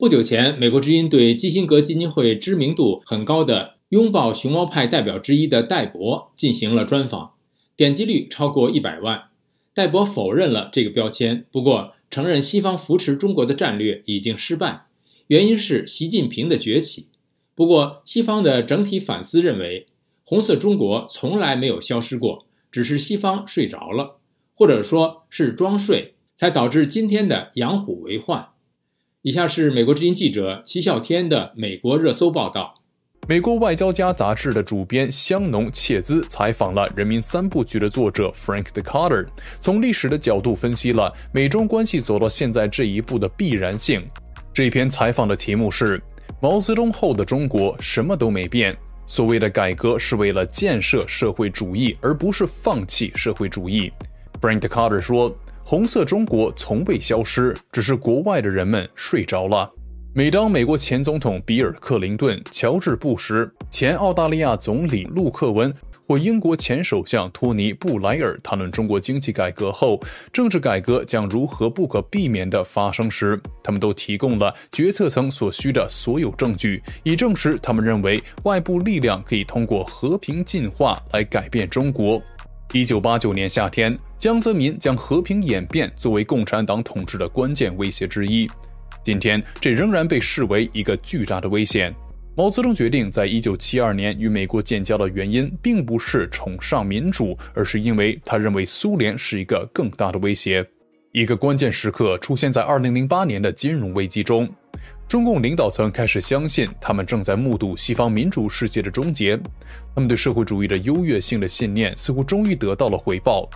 不久前，美国之音对基辛格基金会知名度很高的拥抱熊猫派代表之一的戴博进行了专访，点击率超过一百万。戴博否认了这个标签，不过承认西方扶持中国的战略已经失败，原因是习近平的崛起。不过，西方的整体反思认为，红色中国从来没有消失过，只是西方睡着了，或者说是装睡，才导致今天的养虎为患。以下是美国之音记者齐笑天的美国热搜报道。美国外交家杂志的主编香农切兹采访了《人民三部曲》的作者 Frank de Carter，从历史的角度分析了美中关系走到现在这一步的必然性。这篇采访的题目是“毛泽东后的中国什么都没变，所谓的改革是为了建设社会主义，而不是放弃社会主义。”Frank de Carter 说。红色中国从未消失，只是国外的人们睡着了。每当美国前总统比尔·克林顿、乔治·布什、前澳大利亚总理陆克文或英国前首相托尼·布莱尔谈论中国经济改革后，政治改革将如何不可避免地发生时，他们都提供了决策层所需的所有证据，以证实他们认为外部力量可以通过和平进化来改变中国。一九八九年夏天，江泽民将和平演变作为共产党统治的关键威胁之一。今天，这仍然被视为一个巨大的危险。毛泽东决定在一九七二年与美国建交的原因，并不是崇尚民主，而是因为他认为苏联是一个更大的威胁。一个关键时刻出现在二零零八年的金融危机中。中共领导层开始相信，他们正在目睹西方民主世界的终结。他们对社会主义的优越性的信念似乎终于得到了回报。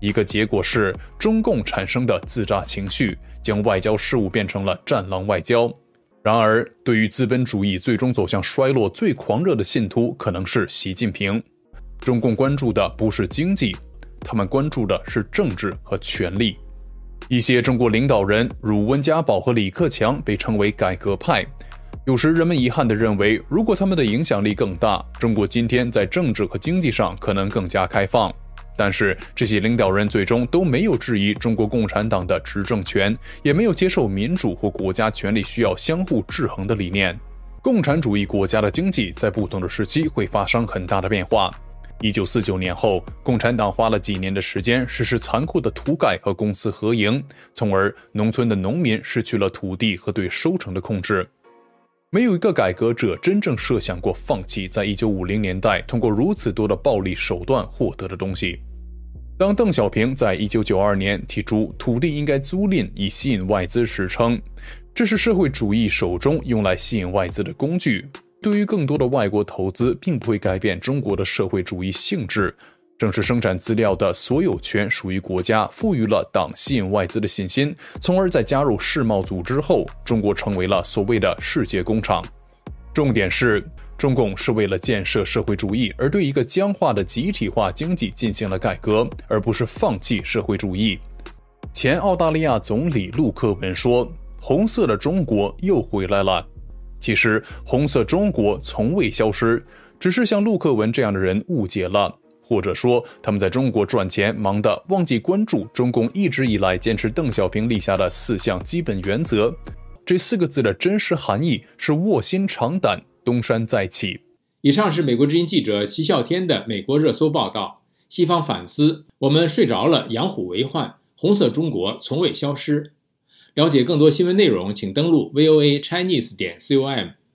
一个结果是，中共产生的自炸情绪将外交事务变成了战狼外交。然而，对于资本主义最终走向衰落最狂热的信徒，可能是习近平。中共关注的不是经济，他们关注的是政治和权力。一些中国领导人，如温家宝和李克强，被称为改革派。有时人们遗憾地认为，如果他们的影响力更大，中国今天在政治和经济上可能更加开放。但是这些领导人最终都没有质疑中国共产党的执政权，也没有接受民主或国家权力需要相互制衡的理念。共产主义国家的经济在不同的时期会发生很大的变化。一九四九年后，共产党花了几年的时间实施残酷的土改和公私合营，从而农村的农民失去了土地和对收成的控制。没有一个改革者真正设想过放弃在一九五零年代通过如此多的暴力手段获得的东西。当邓小平在一九九二年提出土地应该租赁以吸引外资时，称这是社会主义手中用来吸引外资的工具。对于更多的外国投资，并不会改变中国的社会主义性质。正是生产资料的所有权属于国家，赋予了党吸引外资的信心，从而在加入世贸组织后，中国成为了所谓的世界工厂。重点是，中共是为了建设社会主义而对一个僵化的集体化经济进行了改革，而不是放弃社会主义。前澳大利亚总理陆克文说：“红色的中国又回来了。”其实，红色中国从未消失，只是像陆克文这样的人误解了，或者说他们在中国赚钱忙得忘记关注中共一直以来坚持邓小平立下的四项基本原则。这四个字的真实含义是卧薪尝胆，东山再起。以上是美国之音记者齐笑天的美国热搜报道。西方反思：我们睡着了，养虎为患。红色中国从未消失。了解更多新闻内容，请登录 voa chinese 点 com。